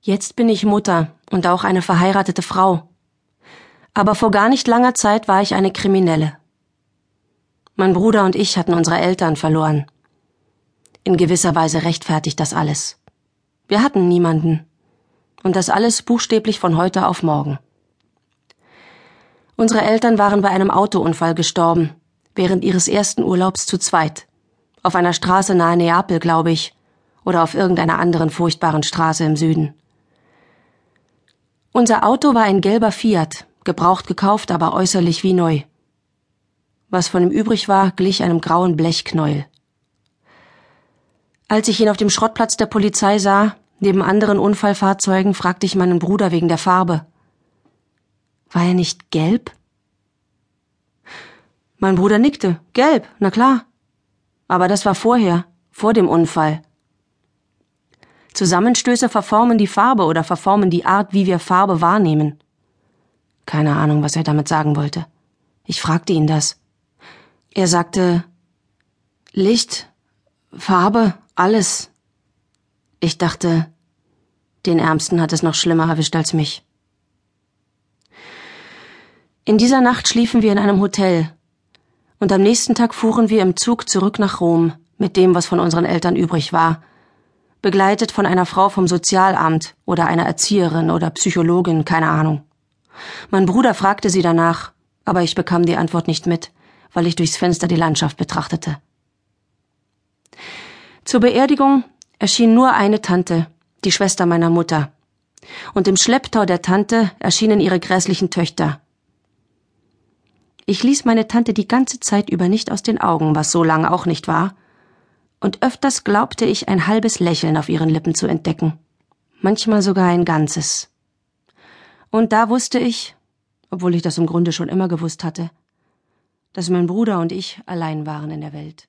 Jetzt bin ich Mutter und auch eine verheiratete Frau. Aber vor gar nicht langer Zeit war ich eine Kriminelle. Mein Bruder und ich hatten unsere Eltern verloren. In gewisser Weise rechtfertigt das alles. Wir hatten niemanden. Und das alles buchstäblich von heute auf morgen. Unsere Eltern waren bei einem Autounfall gestorben, während ihres ersten Urlaubs zu zweit. Auf einer Straße nahe Neapel, glaube ich, oder auf irgendeiner anderen furchtbaren Straße im Süden. Unser Auto war ein gelber Fiat, gebraucht gekauft, aber äußerlich wie neu. Was von ihm übrig war, glich einem grauen Blechknäuel. Als ich ihn auf dem Schrottplatz der Polizei sah, neben anderen Unfallfahrzeugen, fragte ich meinen Bruder wegen der Farbe. War er nicht gelb? Mein Bruder nickte. Gelb, na klar. Aber das war vorher, vor dem Unfall. Zusammenstöße verformen die Farbe oder verformen die Art, wie wir Farbe wahrnehmen. Keine Ahnung, was er damit sagen wollte. Ich fragte ihn das. Er sagte Licht, Farbe, alles. Ich dachte, den Ärmsten hat es noch schlimmer erwischt als mich. In dieser Nacht schliefen wir in einem Hotel, und am nächsten Tag fuhren wir im Zug zurück nach Rom mit dem, was von unseren Eltern übrig war, begleitet von einer Frau vom Sozialamt oder einer Erzieherin oder Psychologin, keine Ahnung. Mein Bruder fragte sie danach, aber ich bekam die Antwort nicht mit, weil ich durchs Fenster die Landschaft betrachtete. Zur Beerdigung erschien nur eine Tante, die Schwester meiner Mutter, und im Schlepptau der Tante erschienen ihre grässlichen Töchter, ich ließ meine Tante die ganze Zeit über nicht aus den Augen, was so lange auch nicht war, und öfters glaubte ich ein halbes Lächeln auf ihren Lippen zu entdecken, manchmal sogar ein ganzes. Und da wusste ich, obwohl ich das im Grunde schon immer gewusst hatte, dass mein Bruder und ich allein waren in der Welt.